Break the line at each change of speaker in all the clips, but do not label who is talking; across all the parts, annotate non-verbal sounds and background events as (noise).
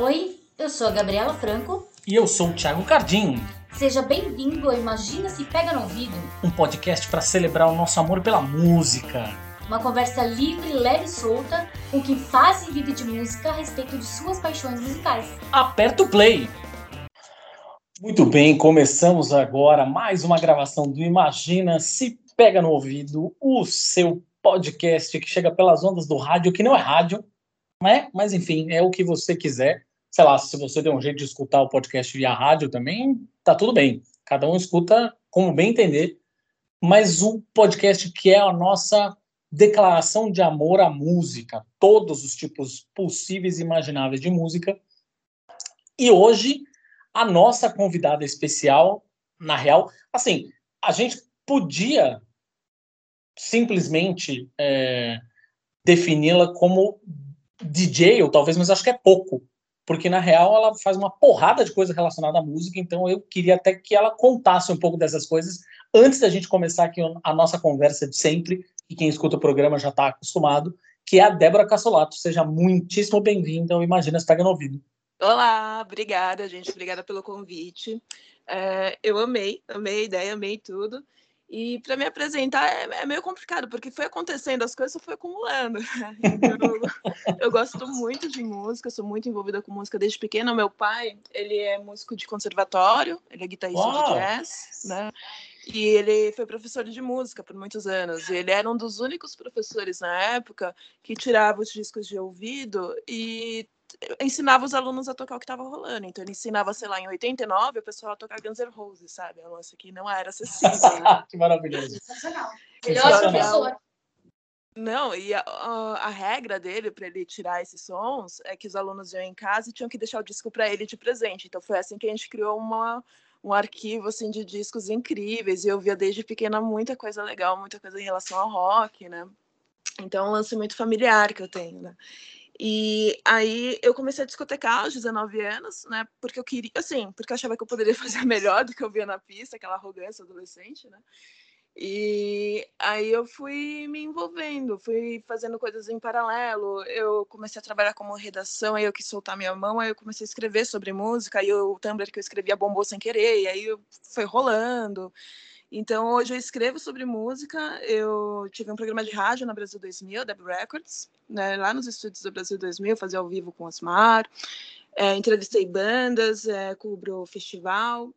Oi, eu sou a Gabriela Franco.
E eu sou o Thiago Cardim.
Seja bem-vindo a Imagina Se Pega no Ouvido,
um podcast para celebrar o nosso amor pela música.
Uma conversa livre, leve e solta com quem faz e vive de música a respeito de suas paixões musicais.
Aperta o play! Muito bem, começamos agora mais uma gravação do Imagina Se Pega no Ouvido, o seu podcast que chega pelas ondas do rádio, que não é rádio, né? Mas enfim, é o que você quiser. Sei lá, se você der um jeito de escutar o podcast via rádio também, tá tudo bem. Cada um escuta como bem entender. Mas o podcast que é a nossa declaração de amor à música, todos os tipos possíveis e imagináveis de música. E hoje, a nossa convidada especial, na real, assim, a gente podia simplesmente é, defini-la como DJ, ou talvez, mas acho que é pouco, porque na real ela faz uma porrada de coisa relacionada à música, então eu queria até que ela contasse um pouco dessas coisas antes da gente começar aqui a nossa conversa de sempre, e quem escuta o programa já está acostumado, que é a Débora Cassolato. Seja muitíssimo bem-vinda ao Imagina Se Pega no Ouvido.
Olá, obrigada, gente, obrigada pelo convite. É, eu amei, amei a ideia, amei tudo. E para me apresentar é, é, meio complicado, porque foi acontecendo, as coisas foi acumulando. (laughs) Então, eu gosto muito de música, sou muito envolvida com música desde pequena. Meu pai, ele é músico de conservatório, ele é guitarrista Uau. de jazz, né? E ele foi professor de música por muitos anos. E ele era um dos únicos professores na época que tirava os discos de ouvido e ensinava os alunos a tocar o que estava rolando. Então ele ensinava, sei lá, em 89, o pessoal a tocar Guns N' Roses, sabe? A nossa que não era acessível. Né? (laughs)
que maravilhoso.
Sensacional. Melhor professor.
Não, e a, a, a regra dele para ele tirar esses sons é que os alunos iam em casa e tinham que deixar o disco para ele de presente. Então foi assim que a gente criou uma, um arquivo assim de discos incríveis. E eu via desde pequena muita coisa legal, muita coisa em relação ao rock, né? Então é um lance muito familiar que eu tenho, né? E aí eu comecei a discotecar aos 19 anos, né? Porque eu queria, assim, porque eu achava que eu poderia (laughs) fazer melhor do que eu via na pista, aquela arrogância adolescente, né? E aí eu fui me envolvendo, fui fazendo coisas em paralelo. Eu comecei a trabalhar como redação, aí eu quis soltar minha mão, aí eu comecei a escrever sobre música, aí o Tumblr que eu escrevia bombou sem querer, e aí foi rolando. Então, hoje eu escrevo sobre música. Eu tive um programa de rádio na Brasil 2000, Deb Records, né, lá nos estúdios do Brasil 2000, fazia ao vivo com Osmar. É, entrevistei bandas, é, cubro festival,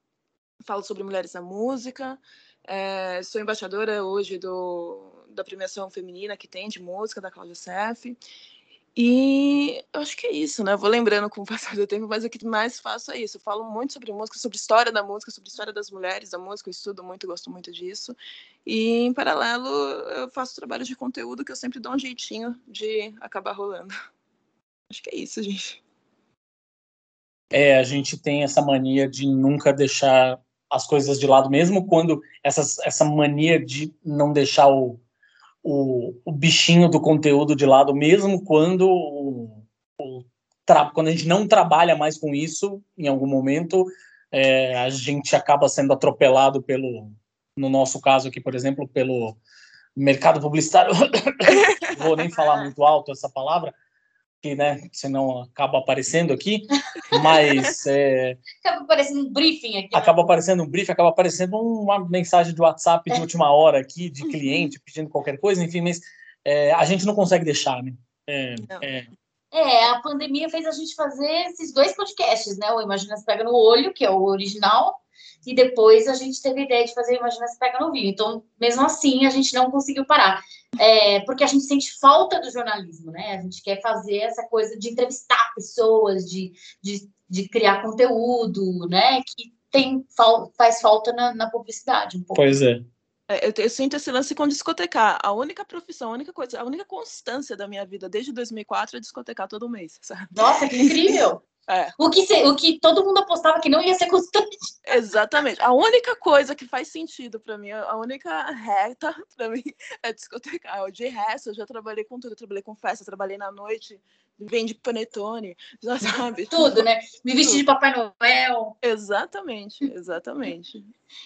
falo sobre mulheres na música. É, sou embaixadora hoje do, da premiação feminina que tem de música da Cláudia Sef. E eu acho que é isso, né? Eu vou lembrando com o (laughs) passar do tempo, mas o que mais faço é isso. Eu falo muito sobre música, sobre história da música, sobre história das mulheres da música. Eu estudo muito, gosto muito disso. E, em paralelo, eu faço trabalho de conteúdo que eu sempre dou um jeitinho de acabar rolando. (laughs) Acho que é isso, gente.
É, a gente tem essa mania de nunca deixar as coisas de lado, mesmo quando essas, essa mania de não deixar o o, o bichinho do conteúdo de lado, mesmo quando o, o quando a gente não trabalha mais com isso, em algum momento, é, a gente acaba sendo atropelado pelo, no nosso caso aqui, por exemplo, pelo mercado publicitário. (coughs) Vou nem falar muito alto essa palavra, que, né, senão acaba aparecendo aqui, mas... (laughs) É,
acaba aparecendo um briefing aqui. Né?
Acaba aparecendo um briefing, acaba aparecendo uma mensagem de WhatsApp de última hora aqui, de cliente pedindo qualquer coisa, enfim, mas é, a gente não consegue deixar, né?
É, é, é, a pandemia fez a gente fazer esses dois podcasts, né? O Imagina Se Pega no Olho, que é o original, e depois a gente teve a ideia de fazer Imagina Se Pega no Vinho. Então, mesmo assim, a gente não conseguiu parar. É, porque a gente sente falta do jornalismo, né? A gente quer fazer essa coisa de entrevistar pessoas, de, de, de criar conteúdo, né? Que tem, faz falta na, na publicidade um pouco.
Pois é.
é eu, eu, sinto esse lance com discotecar. A única profissão, a única coisa, a única constância da minha vida desde 2004 é discotecar todo mês. Sabe?
Nossa, que incrível! (laughs) É. O, que se, o que todo mundo apostava que não ia ser constante.
Exatamente. A única coisa que faz sentido para mim, a única reta (laughs) para mim é discotecar. De resto, eu já trabalhei com tudo. Eu trabalhei com festa, trabalhei na noite, vende panetone, (laughs) já sabe?
Tudo, né? Me vesti de Papai Noel.
Exatamente, exatamente.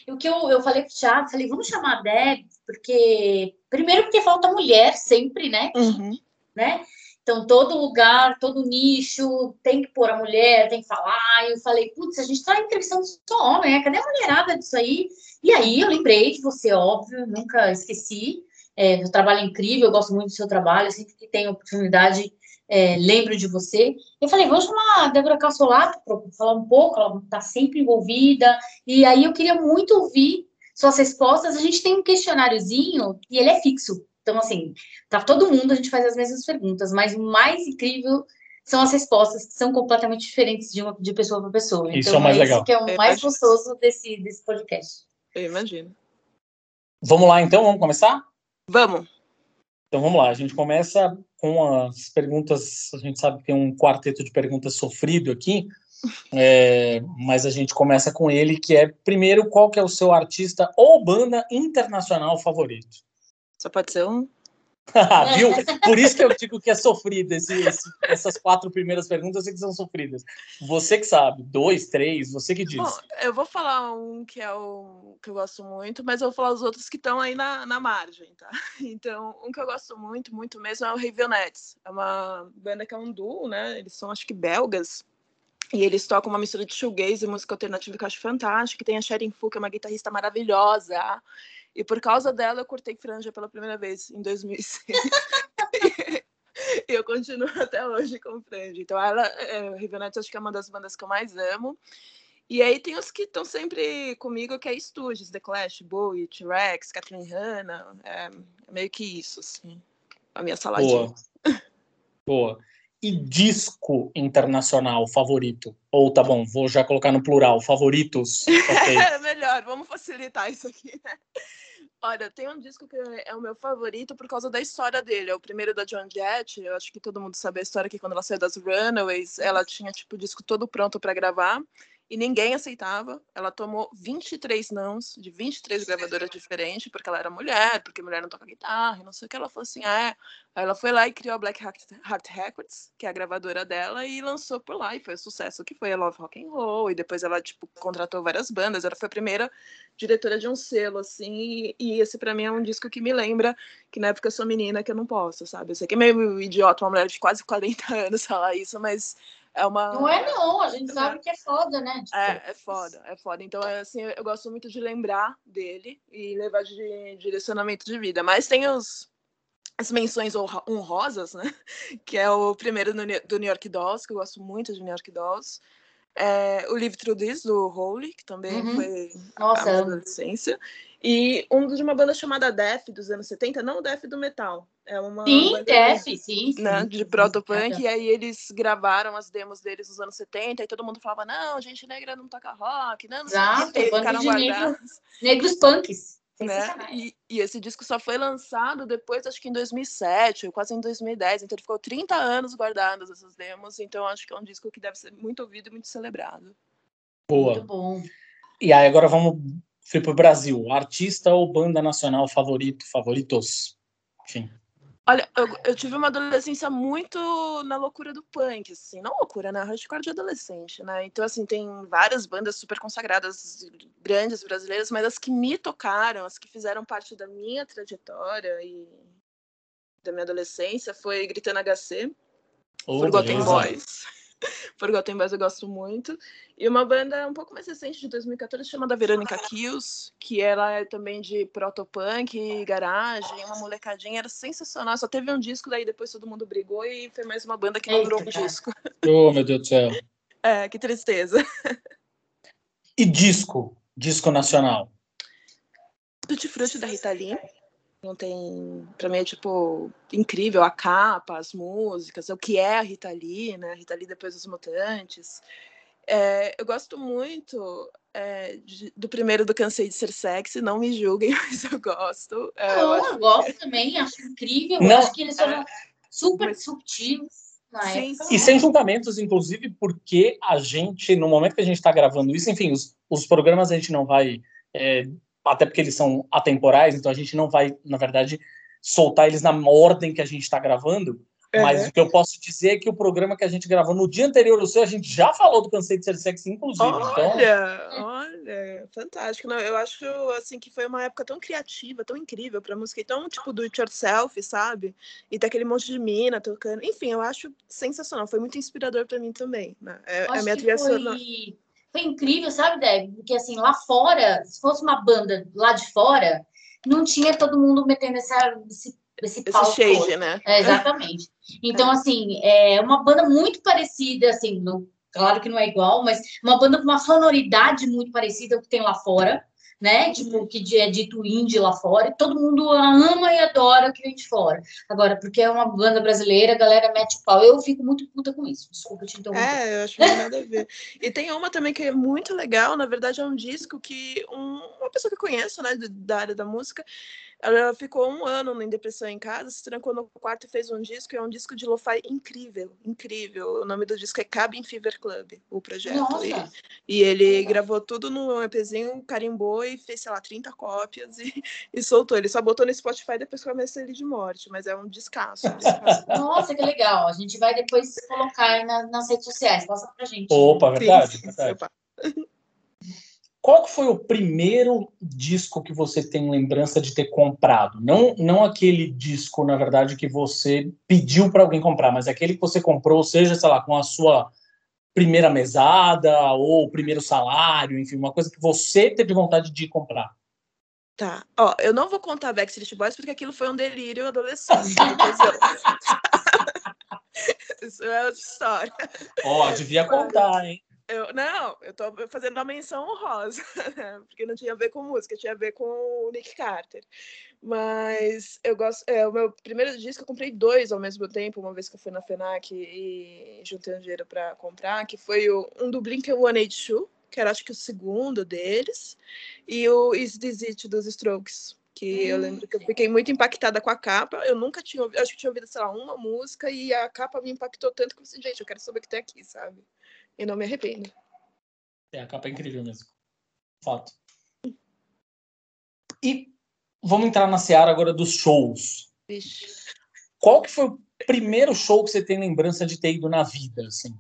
E o que eu, eu falei pro Thiago, falei, vamos chamar a Deb, porque... Primeiro porque falta mulher sempre, né?
Uhum.
Né? Então, todo lugar, todo nicho tem que pôr a mulher, tem que falar. E eu falei, putz, a gente está entrevistando só homem, né? Cadê a mulherada disso aí? E aí eu lembrei de você, óbvio, nunca esqueci. É, o trabalho é incrível, eu gosto muito do seu trabalho, sempre que tenho oportunidade, é, lembro de você. Eu falei, vamos chamar a Débora Cassolato para falar um pouco, ela está sempre envolvida. E aí eu queria muito ouvir suas respostas. A gente tem um questionáriozinho e ele é fixo. Então, assim, tá todo mundo, a gente faz as mesmas perguntas, mas o mais incrível são as respostas que são completamente diferentes de, uma, de pessoa para pessoa.
Isso então, é o mais é legal.
que é o mais gostoso desse, desse podcast.
Eu imagino.
Vamos lá, então? Vamos começar?
Vamos.
Então, vamos lá. A gente começa com as perguntas. A gente sabe que tem um quarteto de perguntas sofrido aqui, (laughs) é, mas a gente começa com ele, que é, primeiro, qual que é o seu artista ou banda internacional favorito?
Só pode ser um? (laughs)
Viu? Por isso que eu digo que é sofrido. Esse, esse, essas quatro primeiras perguntas eu sei que são sofridas. Você que sabe. Dois, três, você que diz. Bom,
eu vou falar um que é o que eu gosto muito, mas eu vou falar os outros que estão aí na, na margem, tá? (laughs) Então, um que eu gosto muito, muito mesmo é o Ravenettes. É uma banda que é um duo, né? Eles são, acho que, belgas. E eles tocam uma mistura de shoegaze e música alternativa que eu acho fantástica. Tem a Sharon Fu, que é uma guitarrista maravilhosa. E por causa dela eu cortei franja pela primeira vez em 2006. (laughs) e eu continuo (laughs) até hoje com franja. Então ela, é, Rivenette, acho que é uma das bandas que eu mais amo. E aí tem os que estão sempre comigo, que é Stooges, The Clash, Bowie, T-Rex, Kathleen Hanna. É, é, meio que isso, assim. A minha saladinha.
Boa. Boa. E disco internacional favorito? Ou tá bom, vou já colocar no plural, favoritos. (laughs)
Okay. é melhor, vamos facilitar isso aqui, né? Olha, tem um disco que é o meu favorito por causa da história dele. É o primeiro da Joan Jett. Eu acho que todo mundo sabe a história que quando ela saiu das Runaways, ela tinha tipo o disco todo pronto para gravar e ninguém aceitava. Ela tomou 23 nãos de 23 gravadoras diferentes, porque ela era mulher, porque mulher não toca guitarra, não sei o que. Ela falou assim: ah, é. Aí ela foi lá e criou a Black Heart Records, que é a gravadora dela, e lançou por lá. E foi o sucesso que foi a Love Rock and Roll. E depois ela, tipo, contratou várias bandas. Ela foi a primeira diretora de um selo, assim. E esse, para mim, é um disco que me lembra que na época eu sou menina, que eu não posso, sabe? Eu sei que é meio idiota uma mulher de quase 40 (laughs) anos falar isso, mas é uma.
Não é, não, a gente sabe que é foda, né? Tipo...
É, é foda, é foda. Então, é, assim, eu gosto muito de lembrar dele e levar de direcionamento de vida. Mas tem os, as menções honrosas, né? (laughs) Que é o primeiro do New York Dolls, que eu gosto muito de New York Dolls. É, o Through This, do Holy, que também uhum. foi
Nossa, a
minha adolescência. E um de uma banda chamada Def, dos anos 70, não o Def do metal. É uma
sim, Def, sim,
né,
sim.
De protopunk, e aí eles gravaram as demos deles nos anos 70, e todo mundo falava, não, gente negra não toca rock, não, não
Exato, sei o que, ficaram guardados. Negros punks.
Né? E, e, esse disco só foi lançado depois, acho que em 2007, ou quase em 2010. Então ele ficou 30 anos guardados essas demos. Então acho que é um disco que deve ser muito ouvido e muito celebrado.
Boa.
Muito bom.
E aí agora vamos para o Brasil. Artista ou banda nacional favorito, favoritos? Enfim.
Olha, eu, eu, tive uma adolescência muito na loucura do punk, assim, não loucura, né? Hardcore de adolescente, né? Então, assim, tem várias bandas super consagradas, grandes brasileiras, mas as que me tocaram, as que fizeram parte da minha trajetória e da minha adolescência foi Gritando HC, oh, Forgotten Boys. (laughs) Forgotten Boys eu gosto muito. E uma banda um pouco mais recente, de 2014, chamada Verônica Kills, que ela é também de protopunk, garagem, uma molecadinha, era sensacional. Só teve um disco, daí depois todo mundo brigou e foi mais uma banda que não durou um disco.
Oh, meu Deus do céu. (laughs)
É, que tristeza.
E disco? Disco nacional?
Tutti Frutti da Rita Lee. Não tem. Pra mim é tipo incrível a capa, as músicas, o que é a Rita Lee, né? A Rita Lee depois dos Mutantes. É, eu gosto muito é, de, do primeiro do Cansei de Ser Sexy, não me julguem, (laughs) mas eu gosto.
É, eu, eu gosto que... também, acho incrível. Não, acho que eles foram é. super mas... subtis. Sim,
e sem julgamentos, inclusive, porque a gente, no momento que a gente está gravando isso, enfim, os, os programas a gente não vai é, até porque eles são atemporais, então a gente não vai, na verdade, soltar eles na ordem que a gente está gravando. Mas o que eu posso dizer é que o programa que a gente gravou no dia anterior do seu, a gente já falou do Cansei de Ser Sexy, inclusive.
Olha, então... olha, fantástico. Não, eu acho assim que foi uma época tão criativa, tão incrível pra música, e tão tipo do it yourself, sabe? E tem aquele monte de mina tocando. Enfim, eu acho sensacional. Foi muito inspirador pra mim também. Né? É,
a minha trilha foi... sonora foi incrível, sabe, Deb? Porque assim, lá fora, se fosse uma banda lá de fora, não tinha todo mundo metendo essa, esse esse, esse
shade, né?
É, exatamente. Então, assim, é uma banda muito parecida, assim, no, claro que não é igual, mas uma banda com uma sonoridade muito parecida que tem lá fora, né? Tipo, que é dito indie lá fora, e todo mundo ama e adora o que vem de fora. Agora, porque é uma banda brasileira, a galera mete o pau. Eu fico muito puta com isso. Desculpa te interromper.
É, eu acho que não tem nada a ver. e tem uma também que é muito legal, na verdade, é um disco que um, uma pessoa que eu conheço, né, da área da música, ela ficou um ano em depressão em casa, se trancou no quarto e fez um disco. E é um disco de lo-fi incrível, incrível. O nome do disco é Cabin Fever Club, o projeto. E, e, ele Nossa. gravou tudo no EPzinho, carimbou e fez, sei lá, 30 cópias e, e soltou. Ele só botou no Spotify depois que começou ele de morte, mas é um descasso. Um descasso.
Nossa, que legal. A gente vai depois colocar aí nas, nas redes sociais. Passa pra gente.
Opa, verdade. Sim, sim, verdade. Qual foi o primeiro disco que você tem lembrança de ter comprado? Não, não aquele disco, na verdade, que você pediu para alguém comprar, mas aquele que você comprou, seja, sei lá, com a sua primeira mesada ou primeiro salário, enfim, uma coisa que você teve vontade de comprar.
Tá. Ó, eu não vou contar Backstreet Boys porque aquilo foi um delírio adolescente. (laughs) (laughs) Isso é outra história.
Ó, devia contar, hein?
Eu, não, eu tô fazendo uma menção honrosa, (laughs) né? porque não tinha a ver com música, tinha a ver com o Nick Carter. Mas eu gosto. É, o meu primeiro disco eu comprei dois ao mesmo tempo, uma vez que eu fui na FENAC e juntei um dinheiro para comprar, que foi o, um do Blink 182, que era acho que o segundo deles, e o Is This It dos Strokes. Que eu lembro que eu fiquei muito impactada com a capa. Eu nunca tinha ouvido, acho que tinha ouvido, sei lá, uma música, e a capa me impactou tanto que eu pensei, gente, eu quero saber o que tem aqui, sabe? E não me arrependo.
É, a capa é incrível mesmo. Fato. E vamos entrar na seara agora dos shows.
Vixe.
Qual que foi o primeiro show que você tem lembrança de ter ido na vida, assim?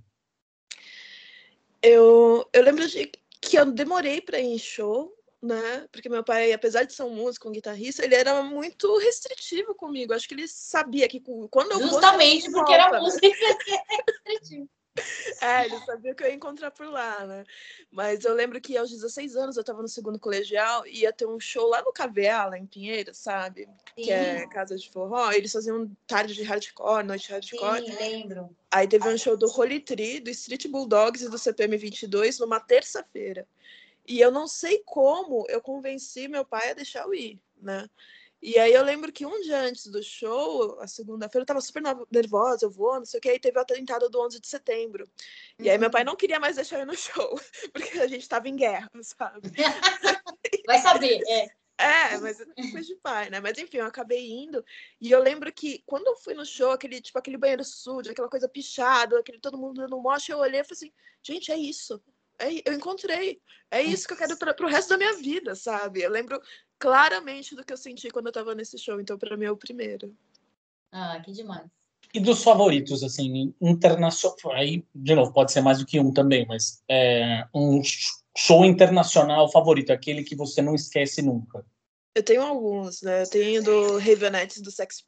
Eu, eu lembro de que eu demorei para ir em show, né? Porque meu pai, apesar de ser um músico, um guitarrista, ele era muito restritivo comigo. Acho que ele sabia que quando eu
Justamente porque era músico, ele era restritivo.
É, ele sabia que eu ia encontrar por lá, né? Mas eu lembro que aos 16 anos eu estava no segundo colegial e ia ter um show lá no KVA, lá em Pinheiro, sabe? Sim. Que é casa de forró. Eles faziam tarde de hardcore, noite de hardcore.
Sim, lembro.
Aí teve um show do Holy Tree, do Street Bulldogs e do CPM 22 numa terça-feira. E eu não sei como eu convenci meu pai a deixar eu ir, né? E aí eu lembro que um dia antes do show, a segunda-feira, eu tava super nervosa, eu vou, não sei o que, aí teve o atentado do 11 de setembro. E aí meu pai uhum. não queria mais deixar eu ir no show, (laughs) porque a gente tava em guerra, (laughs) sabe? (laughs)
Vai saber, é.
É, mas coisa de pai, né? Mas enfim, eu acabei indo. E eu lembro que quando eu fui no show, aquele, tipo, aquele banheiro sujo, aquela coisa pichada, aquele todo mundo dando mocha, eu olhei e falei assim, gente, é isso. É, eu encontrei. É isso que eu quero para o resto da minha vida, sabe? Eu lembro claramente do que eu senti quando eu tava nesse show. Então, para mim, é o primeiro.
Ah, que demais.
E dos favoritos, assim, internacional. Aí, de novo, pode ser mais do que um também, mas é, um show internacional favorito, aquele que você não esquece nunca.
Eu tenho alguns, né? Eu tenho do Ravenettes, do Sexy,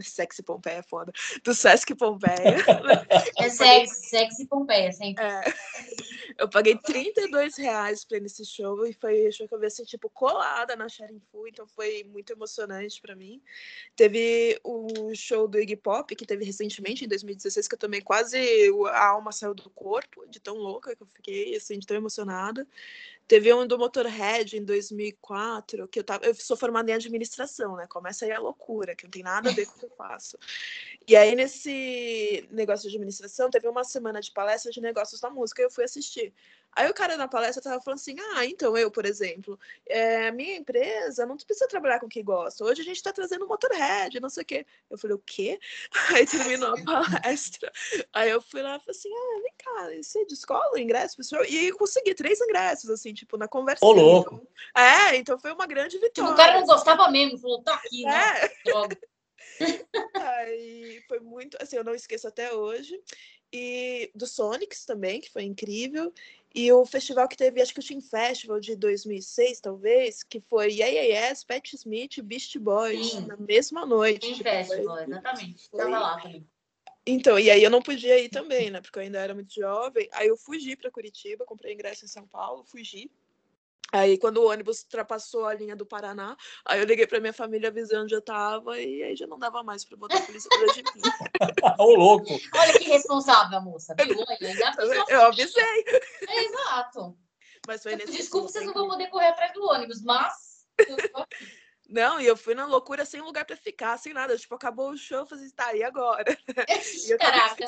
Sexy Pompeia, foda. Do Sesc Pompeia. (laughs)
É sexy, sexy Pompeia, sempre.
É. Eu paguei 32 reais pra ir nesse show e foi show que eu vi assim, tipo, colada na Sharing Fu, então foi muito emocionante pra mim. Teve o show do Iggy Pop, que teve recentemente, em 2016, que eu também quase a alma saiu do corpo, de tão louca que eu fiquei, assim, de tão emocionada. Teve um do Motorhead em 2004, que eu tava, eu sou formada em administração, né? Começa aí a loucura, que não tem nada a ver com o que eu faço. E aí nesse negócio de administração, teve uma semana de palestra de negócios da música e eu fui assistir. Aí o cara na palestra tava falando assim: ah, então eu, por exemplo, é, minha empresa não precisa trabalhar com o que gosta. Hoje a gente está trazendo Motorhead, não sei o quê. Eu falei: o quê? (laughs) Aí terminou a palestra. Aí eu fui lá e falei assim: ah, vem cá, você descola o ingresso, pessoal? E aí eu consegui três ingressos, assim, tipo, na conversa.
Ô, louco.
É, então foi uma grande vitória.
Tipo, o cara não gostava mesmo, falou: tá aqui, né? É. (laughs)
Aí foi muito, assim, eu não esqueço até hoje. E do Sonics também, que foi incrível. E o festival que teve, acho que o Team Festival de 2006, talvez, que foi Yes, Pat Smith e Beast Boys
Sim.
na mesma noite.
Team
Tipo,
Festival,
foi-
exatamente.
foi-
Tava lá também.
Então, e aí eu não podia ir também, né? Porque eu ainda era muito jovem. Aí eu fugi para Curitiba, comprei ingresso em São Paulo, fugi. Aí quando o ônibus ultrapassou a linha do Paraná, aí eu liguei para minha família avisando onde eu tava e aí já não dava mais para botar a polícia atrás de mim. (laughs)
Ô, louco.
Olha que responsável, moça. Viu? Olha.
Eu avisei,
É, exato.
mas foi nesse
Desculpa, vocês não vão poder correr atrás do ônibus, mas.
Não, e eu fui na loucura sem lugar para ficar, sem nada. Tipo, acabou o show, eu falei, tá, e agora? (laughs) E
Caraca.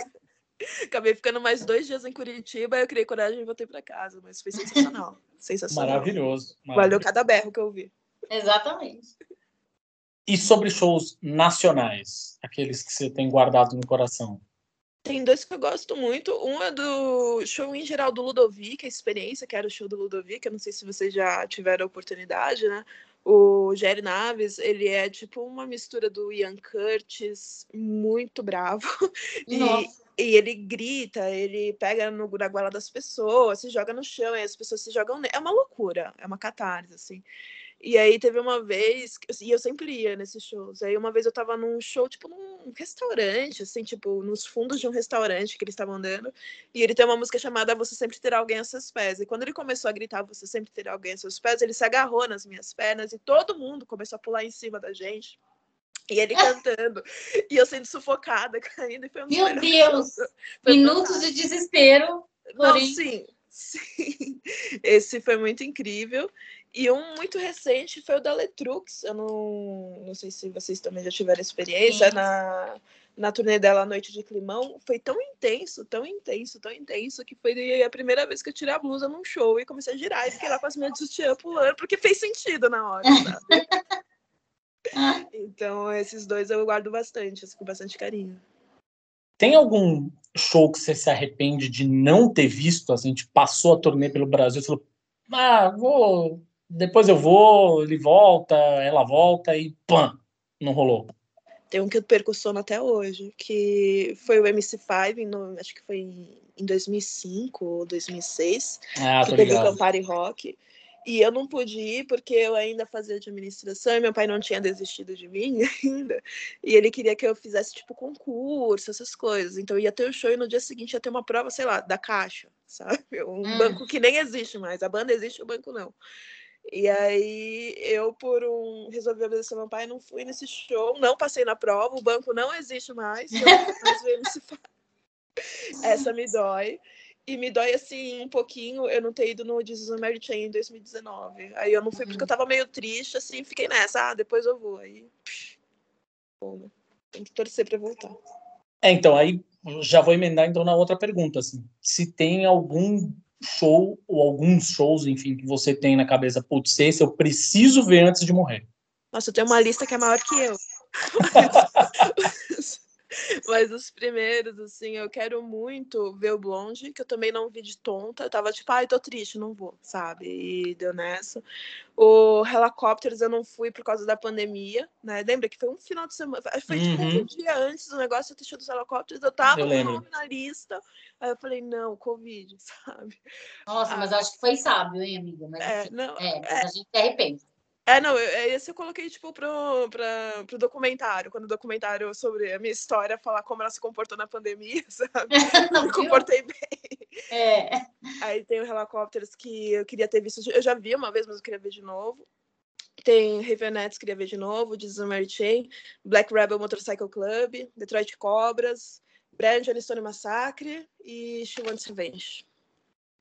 Acabei ficando mais dois dias em Curitiba, eu criei coragem e voltei para casa, mas foi sensacional. sensacional.
Maravilhoso.
Valeu
maravilhoso.
cada berro que eu vi.
Exatamente.
E sobre shows nacionais, aqueles que você tem guardado no coração?
Tem dois que eu gosto muito. Um é do show em geral do Ludovic, a experiência, que era o show do Ludovic. Eu não sei se vocês já tiveram a oportunidade, né? O Jerry Naves, ele é tipo uma mistura do Ian Curtis, muito bravo. (laughs) E, e ele grita, ele pega no, na goela das pessoas, se joga no chão, e as pessoas se jogam nele. É uma loucura, é uma catarse, assim. E aí teve uma vez, e eu sempre ia nesses shows. Aí uma vez eu tava num show, tipo, num restaurante, assim, tipo, nos fundos de um restaurante que eles estavam dando. E ele tem uma música chamada Você Sempre Terá Alguém a Seus Pés. E quando ele começou a gritar Você Sempre Terá Alguém a Seus Pés, ele se agarrou nas minhas pernas e todo mundo começou a pular em cima da gente. E ele (laughs) cantando. e eu sendo sufocada, (laughs) caindo. E foi um
Meu Deus! (laughs) Minutos de desespero.
Não,
Porém-
sim, sim. Esse foi muito incrível. E um muito recente foi o da Letrux. Eu não, não sei se vocês também já tiveram experiência
Sim.
na, na turnê dela Noite de Climão. Foi tão intenso, tão intenso, tão intenso, que foi a primeira vez que eu tirei a blusa num show e comecei a girar e fiquei lá com as minhas de sutiã pulando, porque fez sentido na hora, sabe? (laughs) Então, esses dois eu guardo bastante, assim, com bastante carinho.
Tem algum show que você se arrepende de não ter visto? Assim, a gente passou a turnê pelo Brasil e falou: ah, vou. Depois eu vou, ele volta, ela volta e pã, não rolou.
Tem um que eu perco o sono até hoje, que foi o MC5, em no- acho que foi em em 2005 ou 2006,
Ah,
que teve o. Campari Rock. E eu não pude ir porque eu ainda fazia administração e meu pai não tinha desistido de mim (laughs) ainda. E ele queria que eu fizesse, tipo, concurso, essas coisas. Então ia ter o show e no dia seguinte ia ter uma prova, sei lá, da Caixa, (laughs) sabe? Um
Hum.
banco que nem existe mais. A banda existe, o banco não. E aí eu, por um. Resolvi obedecer meu pai, não fui nesse show, não passei na prova, o banco não existe mais. (laughs) Essa me dói. E me dói, assim, um pouquinho eu não ter ido no Jesus and Mary Chain em 2019. Aí eu não fui porque eu tava meio triste, assim, fiquei nessa, ah, depois eu vou. Aí. bom, né? Tem que torcer pra voltar.
É, então, aí já vou emendar então na outra pergunta, assim. Se tem algum show ou alguns shows, enfim, que você tem na cabeça, putz, esse eu preciso ver antes de morrer.
Nossa, eu tenho uma lista que é maior que eu. (laughs) (laughs) Mas os primeiros, assim, eu quero muito ver o Blonde, que eu também não vi de tonta. Eu tava tipo, ai, tô triste, não vou, sabe? E deu nessa. O Helicopters eu não fui por causa da pandemia, né? Lembra que foi um final de semana, foi tipo
Uhum.
um dia antes do negócio eu ter show dos Helicopters, eu tava
Eu
com o
lembro.
nome na lista. Aí eu falei, não, Covid, (laughs) sabe?
Nossa, mas eu acho que foi sábio, hein, amiga? Mas,
É, não,
é, mas a gente se arrepende.
É, não, eu, é, esse eu coloquei, tipo, pro, pra, pro documentário, quando o documentário sobre a minha história falar como ela se comportou na pandemia, (laughs) sabe? (laughs) Eu me comportei bem.
É.
Aí tem o Helicopters que eu queria ter visto, eu já vi uma vez, mas eu queria ver de novo. Tem Ravenettes, queria ver de novo, Jesus and Mary Chain, Black Rebel Motorcycle Club, Detroit Cobras, Brand Stone Massacre e She Wants Revenge.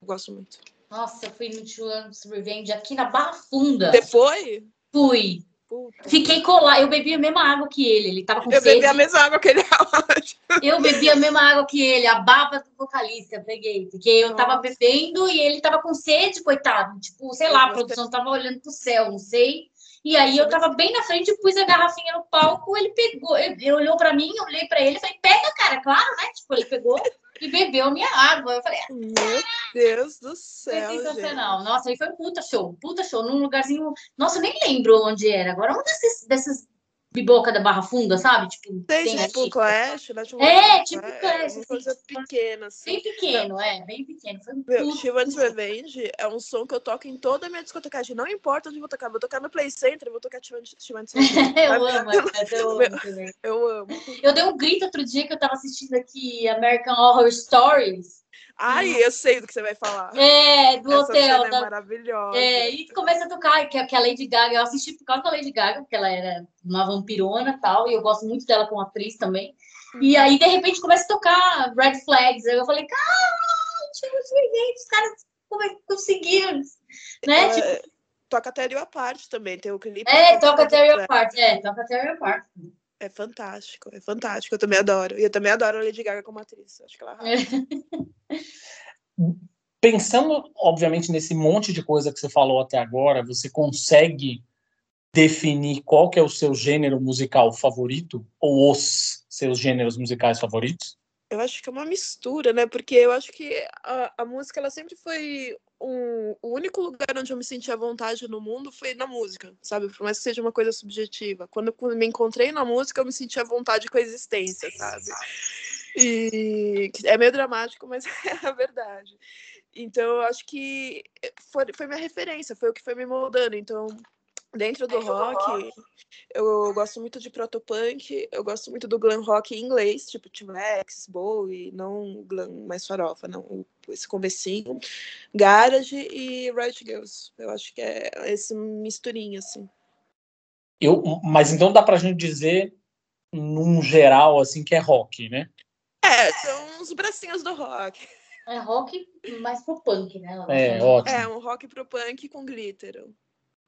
Eu gosto muito.
Nossa, eu fui no Children's Revenge aqui na Barra Funda.
Depois,
Fui.
puta,
Fiquei colada. Eu bebi a mesma água que ele. Ele tava com
eu
sede.
bebi a mesma água que ele (laughs)
Eu bebi a mesma água que ele, a baba do vocalista, eu peguei. Porque eu tava
Nossa.
bebendo e ele tava com sede, coitado. Tipo, sei lá, a produção tava olhando pro céu, não sei. E aí eu tava bem na frente, pus a garrafinha no palco, ele pegou, ele, ele olhou pra mim, eu olhei pra ele, falei, pega, cara, claro, né? Tipo, ele pegou e bebeu minha água. Eu falei,
Meu Deus do
foi
céu,
sensacional. Nossa, aí foi um puta show, puta show, num lugarzinho. Nossa, eu nem lembro onde era. Agora, um desses, desses Biboca da Barra Funda, sabe?
Tipo, tem, tem tipo
Clash,
né?
Tipo, é, tipo Clash.
É uma coisa assim, pequena, assim.
Bem pequeno, é, bem pequeno. Foi
Meu, Shivan's Revenge é um som que eu toco em toda a minha discotecagem. Não importa onde eu vou tocar, vou tocar no Play Center, vou tocar Shivan's Revenge. (laughs)
eu amo, (laughs) eu amo também.
Eu amo.
Eu dei um grito outro dia que eu tava assistindo aqui American Horror Stories.
Ai, eu sei do que você vai falar.
É, do
Essa
hotel.
Cena da... é maravilhosa.
É, e começa a tocar, que, que a Lady Gaga, eu assisti por causa da Lady Gaga, porque ela era uma vampirona e tal, e eu gosto muito dela como atriz também. Uhum. E aí, de repente, começa a tocar Red Flags. Eu falei, caralho, os caras como é que conseguiram? Né? tipo...
Toca Terry Apart também, tem o clipe.
É, toca Terry Apart, é, toca Terry Apart.
É fantástico, é fantástico. Eu também adoro. E eu também adoro a Lady Gaga como atriz. Acho que ela
Pensando, obviamente, nesse monte de coisa que você falou até agora, você consegue definir qual que é o seu gênero musical favorito? Ou os seus gêneros musicais favoritos?
Eu acho que é uma mistura, né? Porque eu acho que a, a música ela sempre foi um, o único lugar onde eu me senti à vontade no mundo foi na música, sabe? Por mais que seja uma coisa subjetiva. Quando eu me encontrei na música, eu me senti à vontade com a existência, sabe? E é meio dramático, mas (laughs) é a verdade. Então, eu acho que foi, foi minha referência, foi o que foi me moldando. Então, Dentro do rock, eu gosto muito de protopunk, eu gosto muito do glam rock em inglês, tipo T-Rex, Bowie, não glam mais farofa, não, esse conversinho, Garage e Riot Girls. Eu acho que é esse misturinho, assim.
Eu, mas então dá pra gente dizer, num geral, assim, que é rock, né?
É, são os bracinhos do rock.
É rock mais pro punk, né?
É, ótimo.
É, um rock pro punk com glitter.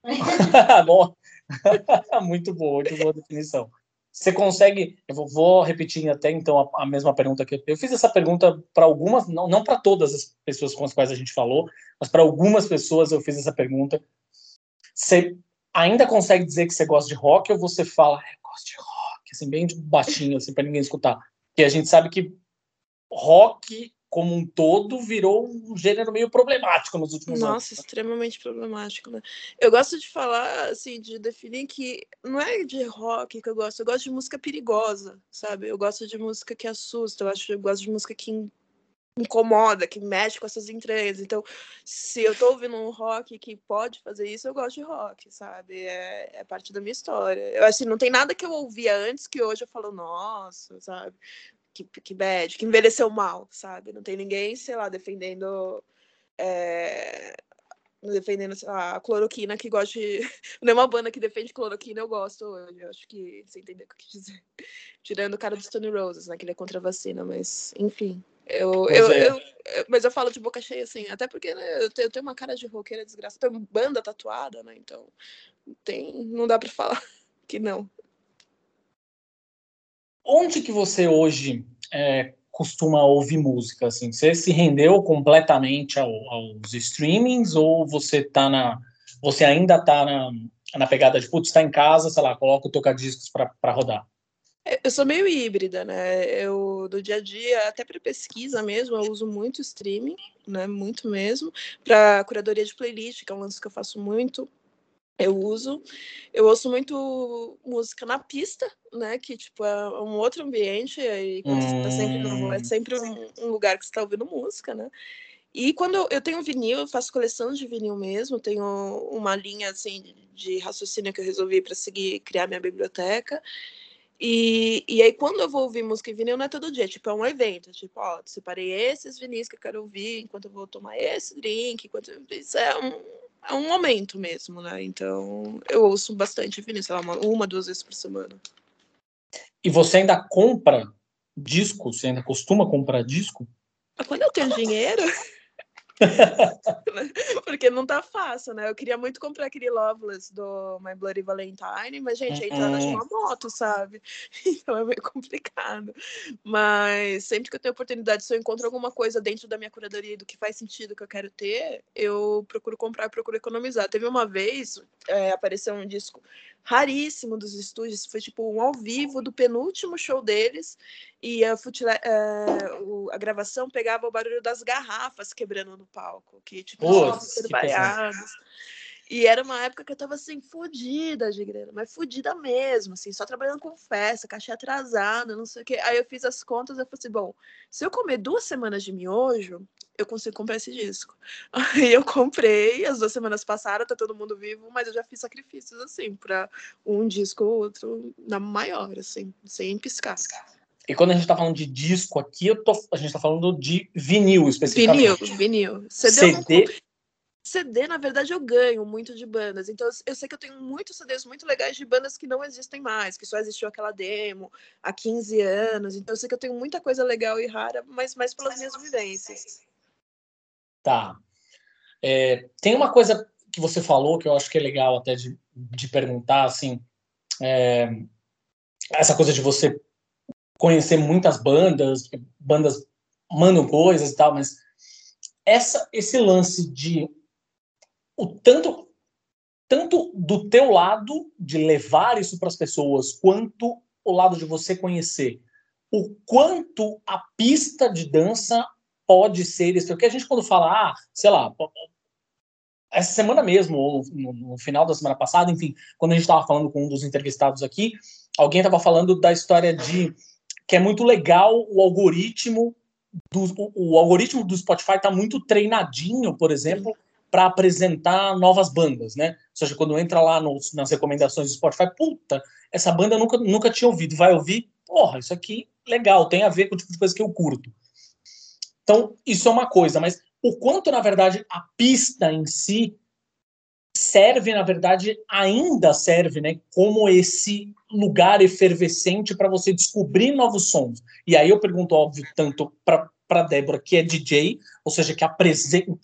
(laughs) (laughs)
muito boa, muito boa definição. Você consegue, eu vou, repetir até então a, a, mesma pergunta que eu fiz essa pergunta para algumas, não, não para todas as pessoas com as quais a gente falou, mas para algumas pessoas eu fiz essa pergunta. Você ainda consegue dizer que você gosta de rock ou você fala, eu gosto de rock, assim, bem baixinho, assim, para ninguém escutar? Porque a gente sabe que rock como um todo virou um gênero meio problemático nos últimos
Nossa,
anos. Nossa,
extremamente problemático, né? Eu gosto de falar, assim, de definir que não é de rock que eu gosto, eu gosto de música perigosa, sabe? Eu gosto de música que assusta, eu, acho, eu gosto de música que incomoda, que mexe com essas entranhas. Então, se eu tô ouvindo um rock que pode fazer isso, eu gosto de rock, sabe? É, é parte da minha história. Eu, assim, não tem nada que eu ouvia antes que hoje eu falo, nossa, sabe? Que, que bad, que envelheceu mal, sabe? Não tem ninguém, sei lá, defendendo. É, defendendo lá, a cloroquina que gosta de. (laughs) Nenhuma banda que defende cloroquina eu gosto hoje. Eu acho que você entendeu o que eu quis dizer. (laughs) Tirando o cara do Stone Roses, né? Que ele é contra a vacina, mas enfim. Eu, eu, é. eu, eu, mas eu falo de boca cheia, assim, até porque né, eu, tenho, eu tenho uma cara de roqueira desgraçada, tenho banda tatuada, né? Então tem, não dá para falar (laughs) que não
onde que você hoje é, costuma ouvir música? Assim? Você se rendeu completamente ao, aos streamings ou você tá na, você ainda está na, na pegada de putz, está em casa, sei lá, coloca o tocadiscos para rodar?
É, eu sou meio híbrida, né? Eu do dia a dia, até para pesquisa mesmo, eu uso muito streaming, né? Muito mesmo. Para curadoria de playlist, que é um lance que eu faço muito eu uso. Eu ouço muito música na pista, né? Que, tipo, é um outro ambiente. E quando hum. você tá sempre no, é sempre um, um lugar que você tá ouvindo música, né? E quando eu tenho vinil, eu faço coleção de vinil mesmo, tenho uma linha assim de raciocínio que eu resolvi para seguir criar minha biblioteca. E, e aí, quando eu vou ouvir música em vinil, não é todo dia, tipo, é um evento. Tipo, ó, separei esses vinis que eu quero ouvir enquanto eu vou tomar esse drink, enquanto eu... Isso é um, é um momento mesmo, né? Então eu ouço bastante vinil, sei lá, uma, uma, duas vezes por semana.
E você ainda compra disco? Você ainda costuma comprar disco?
Quando eu tenho dinheiro. (laughs) (laughs) Porque não tá fácil, né? Eu queria muito comprar aquele Loveless do My Bloody Valentine, mas, gente, a entrada de uma moto, sabe? (laughs) Então é meio complicado. Mas sempre que eu tenho oportunidade, se eu encontro alguma coisa dentro da minha curadoria do que faz sentido que eu quero ter, eu procuro comprar procuro economizar. Teve uma vez, é, apareceu um disco raríssimo dos estúdios, foi tipo um ao vivo do penúltimo show deles, e a, futile, é, a gravação pegava o barulho das garrafas quebrando no palco, que tipo,
Nossa,
E era uma época que eu tava assim, fodida de grana, mas fodida mesmo, assim, só trabalhando com festa, caixa atrasada, não sei o quê. Aí eu fiz as contas e falei assim: bom, se eu comer duas semanas de miojo, eu consigo comprar esse disco. (laughs) Aí eu comprei, as duas semanas passaram, tá todo mundo vivo, mas eu já fiz sacrifícios, assim, para um disco ou outro na maior, assim, sem piscar.
E quando a gente tá falando de disco aqui, tô, a gente tá falando de vinil especificamente.
Vinil, vinil. CD, CD... CD, na verdade, eu ganho muito de bandas. Então, eu sei que eu tenho muitos CDs muito legais de bandas que não existem mais, que só existiu aquela demo há 15 anos. Então, eu sei que eu tenho muita coisa legal e rara, mas mais pelas minhas vivências.
Tá. É, tem uma coisa que você falou que eu acho que é legal até de, de perguntar, assim, é, essa coisa de você conhecer muitas bandas, bandas mandam coisas e tal, mas essa, esse lance de o tanto tanto do teu lado de levar isso para as pessoas, quanto o lado de você conhecer o quanto a pista de dança pode ser isso. Porque a gente, quando fala, ah, sei lá, essa semana mesmo, ou no, no final da semana passada, enfim, quando a gente estava falando com um dos entrevistados aqui, alguém estava falando da história de que é muito legal o algoritmo do, o, o algoritmo do Spotify está muito treinadinho, por exemplo, para apresentar novas bandas, né? Ou seja, quando entra lá no, nas recomendações do Spotify, puta, essa banda nunca, nunca tinha ouvido, vai ouvir, porra, isso aqui legal, tem a ver com o tipo de coisa que eu curto. Então, isso é uma coisa, mas o quanto, na verdade, a pista em si serve, na verdade, ainda serve, né, como esse lugar efervescente para você descobrir novos sons. E aí eu pergunto, óbvio, tanto para para Débora, que é DJ, ou seja, que,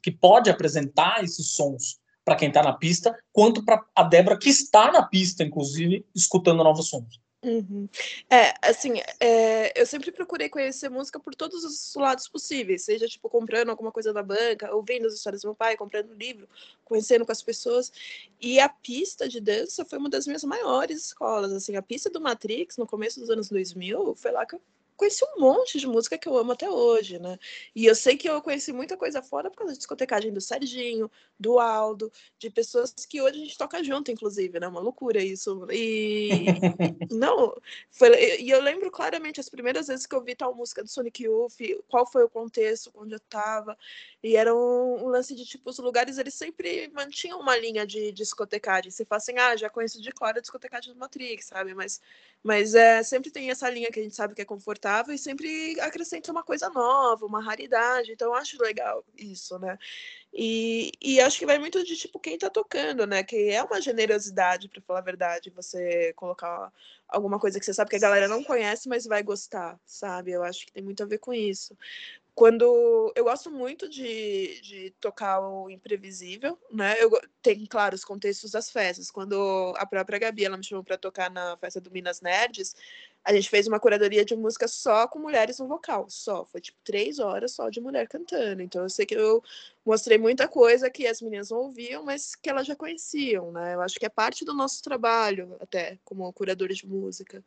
que pode apresentar esses sons para quem está na pista, quanto para a Débora, que está na pista, inclusive, escutando novos sons.
Uhum. É, assim, é, eu sempre procurei conhecer música por todos os lados possíveis, seja, tipo, comprando alguma coisa na banca, ouvindo as histórias do meu pai, comprando livro, conhecendo com as pessoas, e a pista de dança foi uma das minhas maiores escolas, assim, a pista do Matrix, no começo dos anos 2000, foi lá que eu conheci um monte de música que eu amo até hoje, né? E eu sei que eu conheci muita coisa fora por causa da discotecagem do Serginho, do Aldo, de pessoas que hoje a gente toca junto, inclusive, né? Uma loucura isso. E (laughs) não, foi... e eu lembro claramente as primeiras vezes que eu vi tal música do Sonic Youth, qual foi o contexto, onde eu tava. E era um, um lance de tipo os lugares eles sempre mantinham uma linha de discotecagem. Você fala assim: "Ah, já conheço de cor a discotecagem do Matrix", sabe? Mas mas é, sempre tem essa linha que a gente sabe que é confortável e sempre acrescenta uma coisa nova, uma raridade. Então, eu acho legal isso, né? E, e acho que vai muito de tipo quem tá tocando, né? Que é uma generosidade, para falar a verdade, você colocar alguma coisa que você sabe que a galera não conhece, mas vai gostar, sabe? Eu acho que tem muito a ver com isso quando eu gosto muito de, de tocar o imprevisível, né? Eu tem claro os contextos das festas. Quando a própria Gabi ela me chamou para tocar na festa do Minas Nerds, a gente fez uma curadoria de música só com mulheres no vocal, só foi tipo três horas só de mulher cantando. Então eu sei que eu mostrei muita coisa que as meninas não ouviam, mas que elas já conheciam, né? Eu acho que é parte do nosso trabalho até como curadora de música.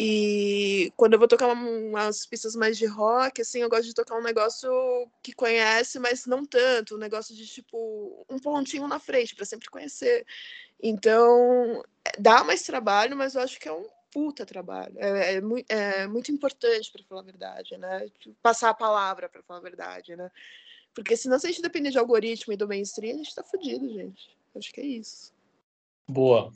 E quando eu vou tocar umas pistas mais de rock, assim, eu gosto de tocar um negócio que conhece, mas não tanto, um negócio de tipo um pontinho na frente para sempre conhecer. Então, dá mais trabalho, mas eu acho que é um puta trabalho. É, é, é muito importante, para falar a verdade, né? Passar a palavra, para falar a verdade, né? Porque senão, se a gente depender de algoritmo e do mainstream, a gente tá fudido, gente. Acho que é isso.
Boa.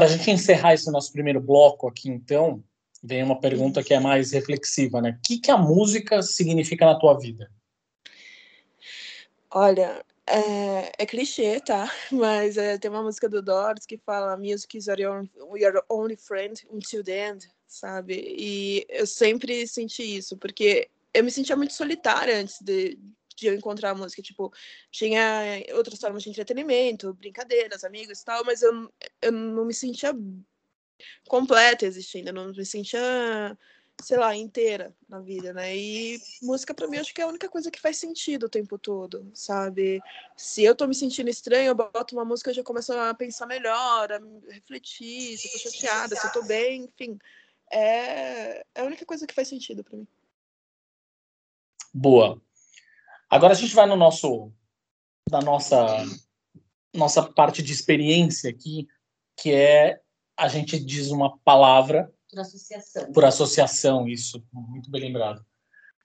Para a gente encerrar esse nosso primeiro bloco aqui, então, vem uma pergunta que é mais reflexiva, né? O que, que a música significa na tua vida?
Olha, é, é clichê, tá? (laughs) Mas é, tem uma música do Doors que fala Music is your, your only friend until the end, sabe? E eu sempre senti isso, porque eu me sentia muito solitária antes de, eu encontrar a música. Tipo, tinha outras formas de entretenimento, brincadeiras, amigos e tal, mas eu, eu não me sentia completa existindo, eu não me sentia, sei lá, inteira na vida, né? E música para mim acho que é a única coisa que faz sentido o tempo todo, sabe? Se eu tô me sentindo estranho, eu boto uma música, eu já começo a pensar melhor, a refletir, se eu tô chateada, se eu tô bem, enfim. É, é a única coisa que faz sentido para mim.
Boa. Agora a gente vai no nosso da nossa nossa parte de experiência aqui, que é a gente diz uma palavra
Por associação.
por associação, isso, muito bem lembrado.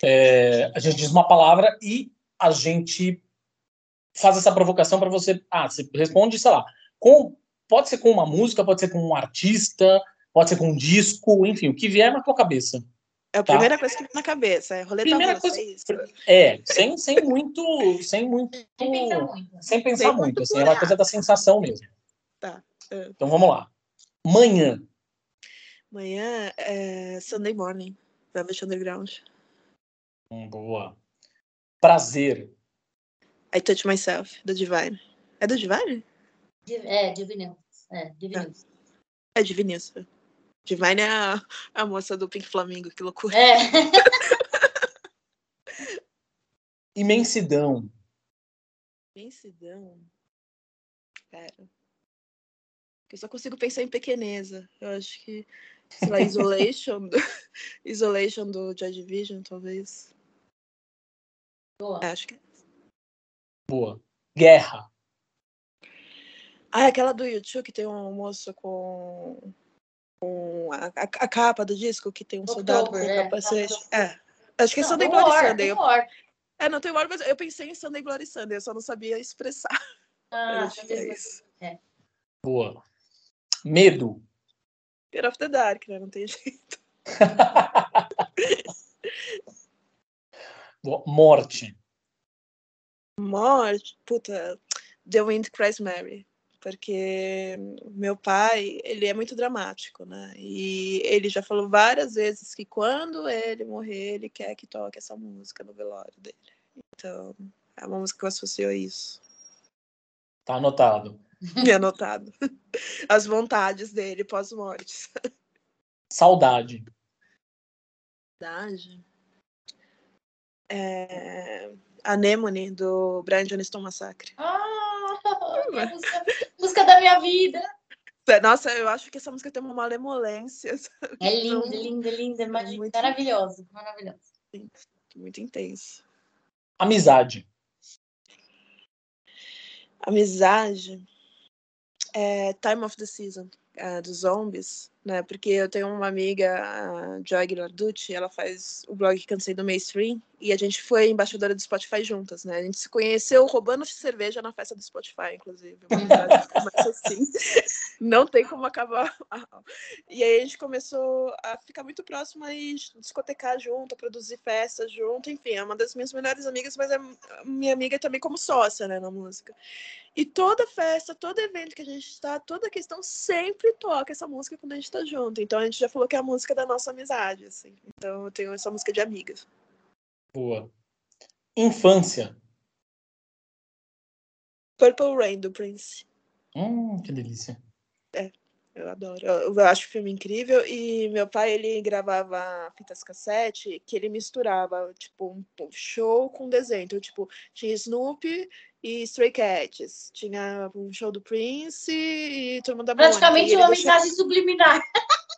É, a gente diz uma palavra e a gente faz essa provocação para você. Ah, você responde, sei lá, com, pode ser com uma música, pode ser com um artista, pode ser com um disco, enfim, o que vier na tua cabeça.
É a
Tá.
primeira coisa que vem na cabeça, é roleta
Primeira
russa,
coisa-
é isso.
É, sem, sem muito, sem muito, (laughs)
Sem pensar muito.
sem pensar
Sem
muito,
muito
assim, é uma coisa da sensação mesmo.
Tá, é.
Então vamos lá. Manhã,
Amanhã é Sunday Morning, Velvet Underground.
Hum, boa. Prazer,
I Touch Myself, da Divine. É do Divine?
Di- É, Divinil. É, Divinil.
É Divine isso. Divine é a, a moça do Pink Flamingo, que loucura.
É. (laughs)
imensidão,
Imensidão. Cara. Eu só consigo pensar em pequeneza. Eu acho que, sei lá, Isolation, do, (laughs) Isolation do Joy Division, talvez.
Boa.
É, acho que é.
boa. Guerra,
Ah, é aquela do YouTube que tem um moço com, com a, a- a capa do disco, que tem um soldado com
October, é,
capacete.
capa
É. Acho que é
Não,
Sunday
tem
Bloody
War,
Sunday.
tem
Eu, é, não tem War, mas eu pensei em Sunday Bloody Sunday, eu só não sabia expressar. (laughs)
Ah,
é isso.
boa. Medo,
Fear of the Dark, né? Não tem (laughs) jeito.
boa. morte,
Morte, puta, The Wind Cries Mary. Porque meu pai, ele é muito dramático, né? E ele já falou várias vezes que quando ele morrer, ele quer que toque essa música no velório dele. Então, é uma música que eu associo a isso.
tá anotado.
Me (laughs) anotado. As vontades dele pós-morte.
Saudade,
Verdade. É... Anemone, do Brian Johnston Massacre.
Ah, (laughs) música, música da minha vida.
Nossa, eu acho que essa música tem uma malemolência sabe?
É linda,
Então,
linda, linda,
muito-
maravilhosa, maravilhosa.
muito intensa.
amizade,
Amizade é Time of the Season, é, dos zombies, né? Porque eu tenho uma amiga, a Joy Gilarducci, ela faz o blog Cansei do Mainstream, e a gente foi embaixadora do Spotify juntas, né? A gente se conheceu roubando cerveja na festa do Spotify, inclusive. Começa (laughs) assim. Não tem como acabar. E aí a gente começou a ficar muito próxima e discotecar junto, a produzir festas junto, enfim, é uma das minhas melhores amigas, mas é minha amiga também como sócia, né, na música. E toda festa, todo evento que a gente está, toda questão sempre toca essa música quando a gente está junto. Então a gente já falou que é a música da nossa amizade, assim. Então eu tenho essa música de amigas.
boa. Infância,
Purple Rain do Prince.
hum, que delícia.
Eu adoro. Eu, eu acho o filme incrível. E meu pai, ele gravava fitas cassete que ele misturava, tipo, um show com desenho. Então, tipo, tinha Snoopy e Stray Cats. Tinha um show do Prince e Turma da Mônica.
Praticamente uma
deixava-
mensagem subliminar.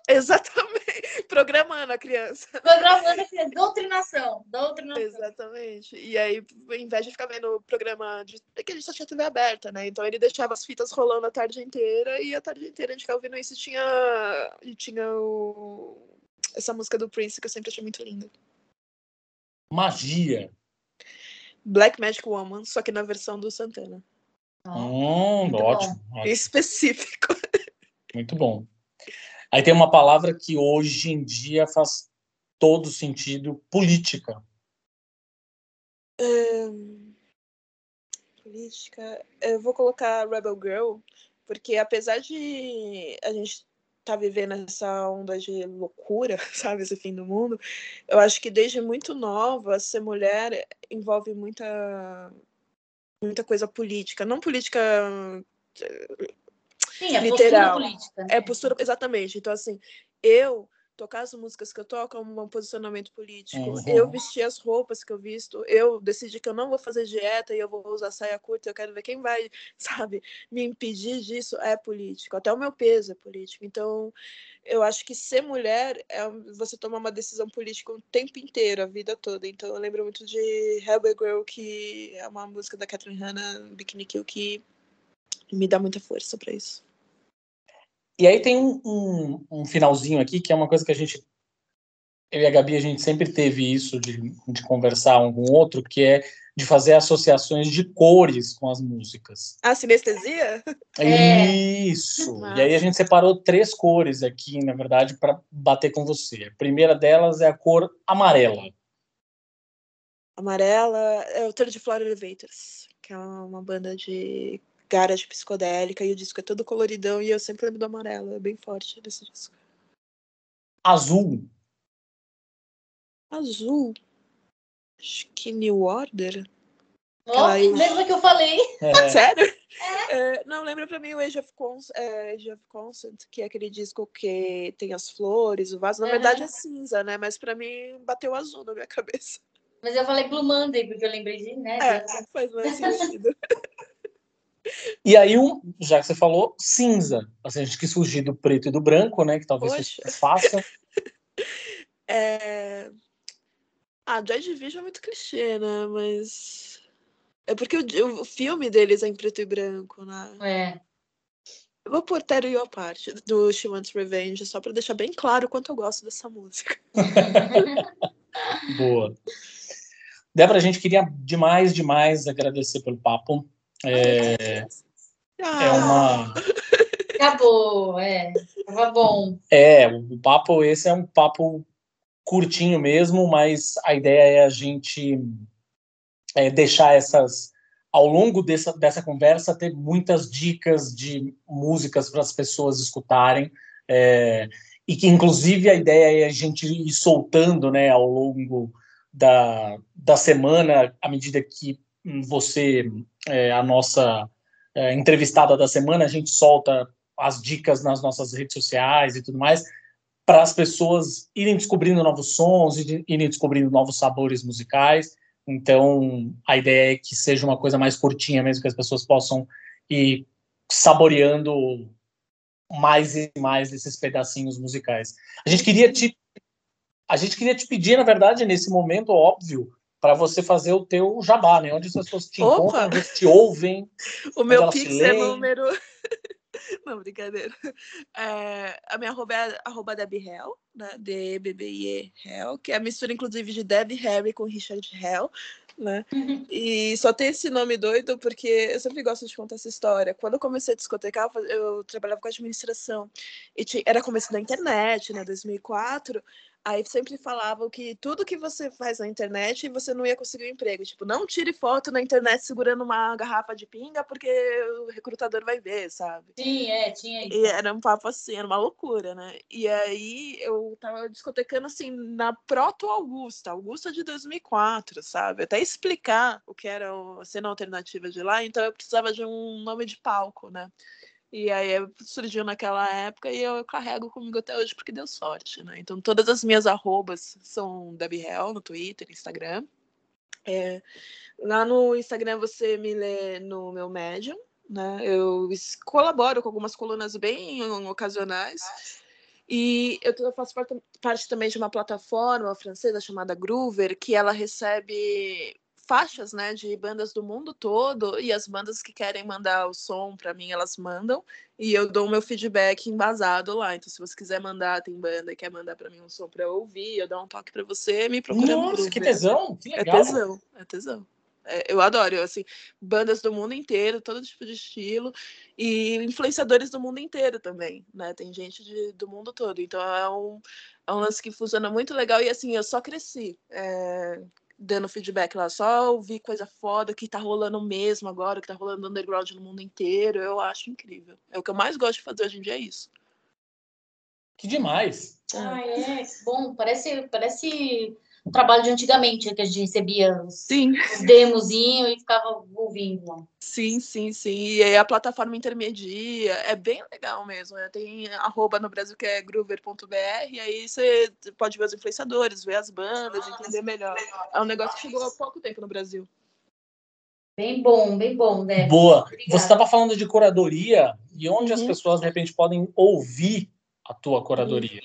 (laughs)
Exatamente. Programando a criança.
Programando aqui, doutrinação. Doutrinação.
Exatamente. E aí, ao invés de ficar vendo o programa de. É que a gente só tinha TV aberta, né? Então ele deixava as fitas rolando a tarde inteira e a tarde inteira a gente ficava ouvindo isso e tinha. E tinha o... essa música do Prince que eu sempre achei muito linda.
Magia,
Black Magic Woman, só que na versão do Santana.
hum, ótimo, ótimo,
específico. (laughs)
muito bom. Aí tem uma palavra que hoje em dia faz todo sentido, política.
Ahn, Política. Eu vou colocar Rebel Girl, porque apesar de a gente estar vivendo essa onda de loucura, (laughs) sabe, esse fim do mundo, eu acho que desde muito nova ser mulher envolve muita muita coisa política, não política
Sim, é
Literal.
postura política. né?
é postura exatamente. Então assim, eu tocar as músicas que eu toco é um posicionamento político.
Uhum.
Eu vestir as roupas que eu visto, eu decidi que eu não vou fazer dieta e eu vou usar saia curta, eu quero ver quem vai, (laughs) sabe, me impedir disso é político. Até o meu peso é político. Então, eu acho que ser mulher é você tomar uma decisão política o tempo inteiro, a vida toda. Então, eu lembro muito de Rebel Girl, que é uma música da Catherine Hanna, Bikini Kill, que me dá muita força para isso.
E aí tem um, um, um, finalzinho aqui que é uma coisa que a gente, eu e a Gabi, a gente sempre teve isso de, de conversar um com o outro, que é de fazer associações de cores com as músicas.
Ah, sinestesia?
É. Isso. E aí a gente separou três cores aqui, na verdade, para bater com você. A primeira delas é a cor amarela.
Amarela é o Third Floor Elevators, que é uma banda de garage psicodélica e o disco é todo coloridão e eu sempre lembro do amarelo, é bem forte desse disco.
Azul.
Azul. Acho que New Order.
Oh, mesmo que eu falei.
É. Sério? É. É, não, lembra pra mim o Age of, Cons é, Age of Consent, que é aquele disco que tem as flores, o vaso. Na uhum. verdade é cinza, né? Mas pra mim bateu azul na minha (laughs) cabeça.
Mas eu falei Blue Monday, porque eu lembrei de, né? É,
faz mais sentido. (laughs)
E aí, um, já que você falou, cinza. Assim, a gente quis fugir do preto e do branco, né? Que talvez Poxa. fosse fácil. (laughs)
é... Ah, Joy Division é muito clichê, né? Mas. É porque o, o, filme deles é em preto e branco, né?
É.
Eu vou pôr Terry a parte do She Wants Revenge, só pra deixar bem claro o quanto eu gosto dessa música. (laughs)
Boa. Débora, a gente queria demais, demais agradecer pelo papo. É,
ah.
é uma.
Acabou, é. Tava bom.
É, o papo, esse é um papo curtinho mesmo, mas a ideia é a gente é, deixar essas. Ao longo dessa, dessa conversa, ter muitas dicas de músicas para as pessoas escutarem. É, e que, inclusive, a ideia é a gente ir soltando né, ao longo da, da semana, à medida que você é, a nossa é, entrevistada da semana, a gente solta as dicas nas nossas redes sociais e tudo mais, para as pessoas irem descobrindo novos sons, irem descobrindo novos sabores musicais. Então, a ideia é que seja uma coisa mais curtinha mesmo, que as pessoas possam ir saboreando mais e mais desses pedacinhos musicais. A gente queria te a gente queria te pedir, na verdade, nesse momento óbvio, para você fazer o teu jabá, né? Onde as pessoas te Opa! encontram, te ouvem.
O meu Pix é número. (laughs) Não, brincadeira. É, a minha arroba é arroba Hell, né? D-B-B-I-E Hell, que é a mistura, inclusive, de Debbie Harry com Richard Hell, né? Uhum. E só tem esse nome doido porque eu sempre gosto de contar essa história. Quando eu comecei a discotecar, eu trabalhava com administração. E tinha, era começo da internet, né? 2004. Aí sempre falavam que tudo que você faz na internet você não ia conseguir um emprego. Tipo, não tire foto na internet segurando uma garrafa de pinga porque o recrutador vai ver, sabe?
Sim, é, tinha isso.
E era um papo assim, era uma loucura, né? E aí eu tava discotecando assim na Proto Augusta, Augusta de 2004, sabe? Até explicar o que era a cena alternativa de lá, então eu precisava de um nome de palco, né? E aí surgiu naquela época e eu carrego comigo até hoje porque deu sorte, né? Então todas as minhas arrobas são Debbie Hell no Twitter, Instagram. É, lá no Instagram você me lê no meu Medium, né? Eu colaboro com algumas colunas bem ocasionais. E eu faço parte também de uma plataforma francesa chamada Groover, que ela recebe faixas, né, de bandas do mundo todo e as bandas que querem mandar o som para mim, elas mandam e eu dou o meu feedback embasado lá. Então, se você quiser mandar, tem banda e quer mandar para mim um som para eu ouvir, eu dou um toque para você, me procura
Nossa, no grupo. que tesão, que
é legal. É tesão, é tesão. É, eu adoro, assim, bandas do mundo inteiro, todo tipo de estilo, e influenciadores do mundo inteiro também, né? Tem gente de, do mundo todo. Então é um, é um lance que funciona muito legal e assim, eu só cresci. É, dando feedback lá, só ouvir coisa foda que tá rolando mesmo agora, que tá rolando underground no mundo inteiro, eu acho incrível. É o que eu mais gosto de fazer hoje em dia, é isso.
Que demais!
Ah, é, bom, parece, parece o trabalho de antigamente, que a gente recebia os, sim. os demozinhos e ficava ouvindo.
Sim, sim, sim. E aí a plataforma intermedia é bem legal mesmo. Né? Tem arroba no Brasil que é groover.br, e aí você pode ver os influenciadores, ver as bandas, entender melhor. É um negócio que chegou há pouco tempo no Brasil.
Bem bom, bem bom, né?
Boa. Obrigada. Você estava falando de curadoria e onde uhum. as pessoas, de repente, podem ouvir a tua curadoria?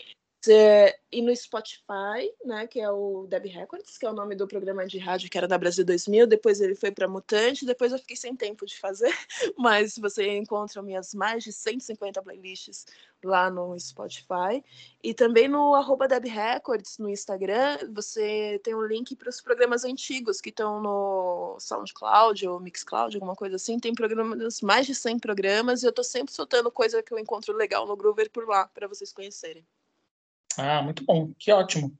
E no Spotify, né, que é o Deb Records, que é o nome do programa de rádio que era da Brasil 2000. Depois ele foi para Mutante, depois eu fiquei sem tempo de fazer, (laughs) mas você encontra minhas mais de 150 playlists lá no Spotify. E também no arroba Deb Records no Instagram, você tem um link para os programas antigos que estão no SoundCloud ou Mixcloud, alguma coisa assim. Tem programas, mais de 100 programas, e eu estou sempre soltando coisa que eu encontro legal no Groover por lá, para vocês conhecerem.
Ah, muito bom, que ótimo.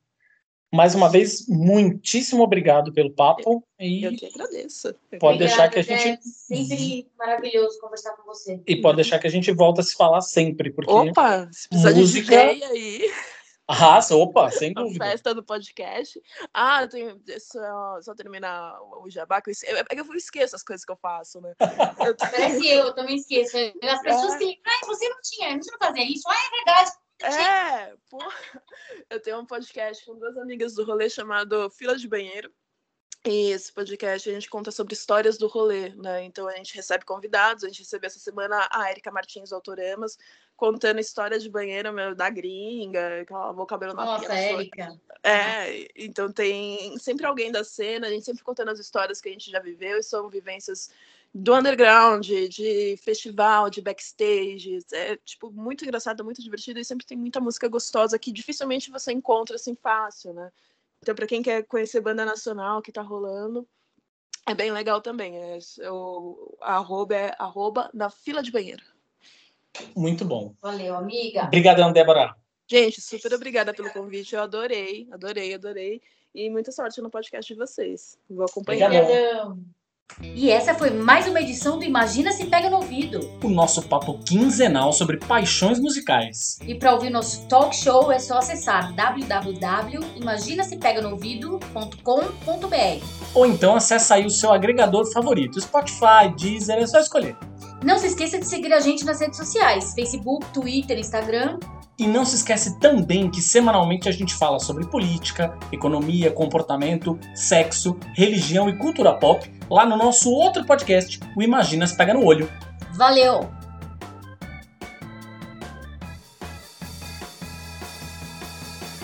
Mais uma vez, muitíssimo obrigado pelo papo.
E eu que agradeço.
Pode deixar que a gente. É
sempre maravilhoso conversar com você.
E pode deixar que a gente volta a se falar sempre, porque.
Opa, se precisar música... de aí.
Ah, opa, sem dúvida.
A festa do podcast. Ah, eu tenho, só, só terminar o jabá, que eu, é eu, eu esqueço as coisas que eu faço, né? (laughs)
Eu... Parece eu, eu também esqueço. As pessoas é. que. Ah, você não tinha, a gente não fazia isso. Ah, é verdade.
É, pô. (laughs) Eu tenho um podcast com duas amigas do rolê chamado Fila de Banheiro. E esse podcast a gente conta sobre histórias do rolê, né? Então a gente recebe convidados, a gente recebeu essa semana a Erika Martins do Autoramas, contando histórias de banheiro meu, da gringa, que ela lavou o cabelo na
Nossa, Érica.
É, então tem sempre alguém da cena, a gente sempre contando as histórias que a gente já viveu e são vivências do underground, de festival, de backstage. É, tipo, muito engraçado, muito divertido e sempre tem muita música gostosa que dificilmente você encontra assim fácil, né? Então, para quem quer conhecer banda nacional que tá rolando, é bem legal também. É, o arroba é arroba na fila de banheiro.
Muito bom.
Valeu, amiga.
Obrigadão, Débora.
Gente, super obrigada pelo convite. Eu adorei, adorei, adorei. E muita sorte no podcast de vocês. Vou acompanhar.
Obrigadão. E essa foi mais uma edição do Imagina se Pega no Ouvido.
O nosso papo quinzenal sobre paixões musicais.
E para ouvir nosso talk show é só acessar www.imaginasepeganoouvido.com.br
Ou então acessa aí o seu agregador favorito, Spotify, Deezer, é só escolher.
Não se esqueça de seguir a gente nas redes sociais, Facebook, Twitter, Instagram
e não se esquece também que semanalmente a gente fala sobre política, economia, comportamento, sexo, religião e cultura pop lá no nosso outro podcast, o Imaginas Pega no Olho.
Valeu!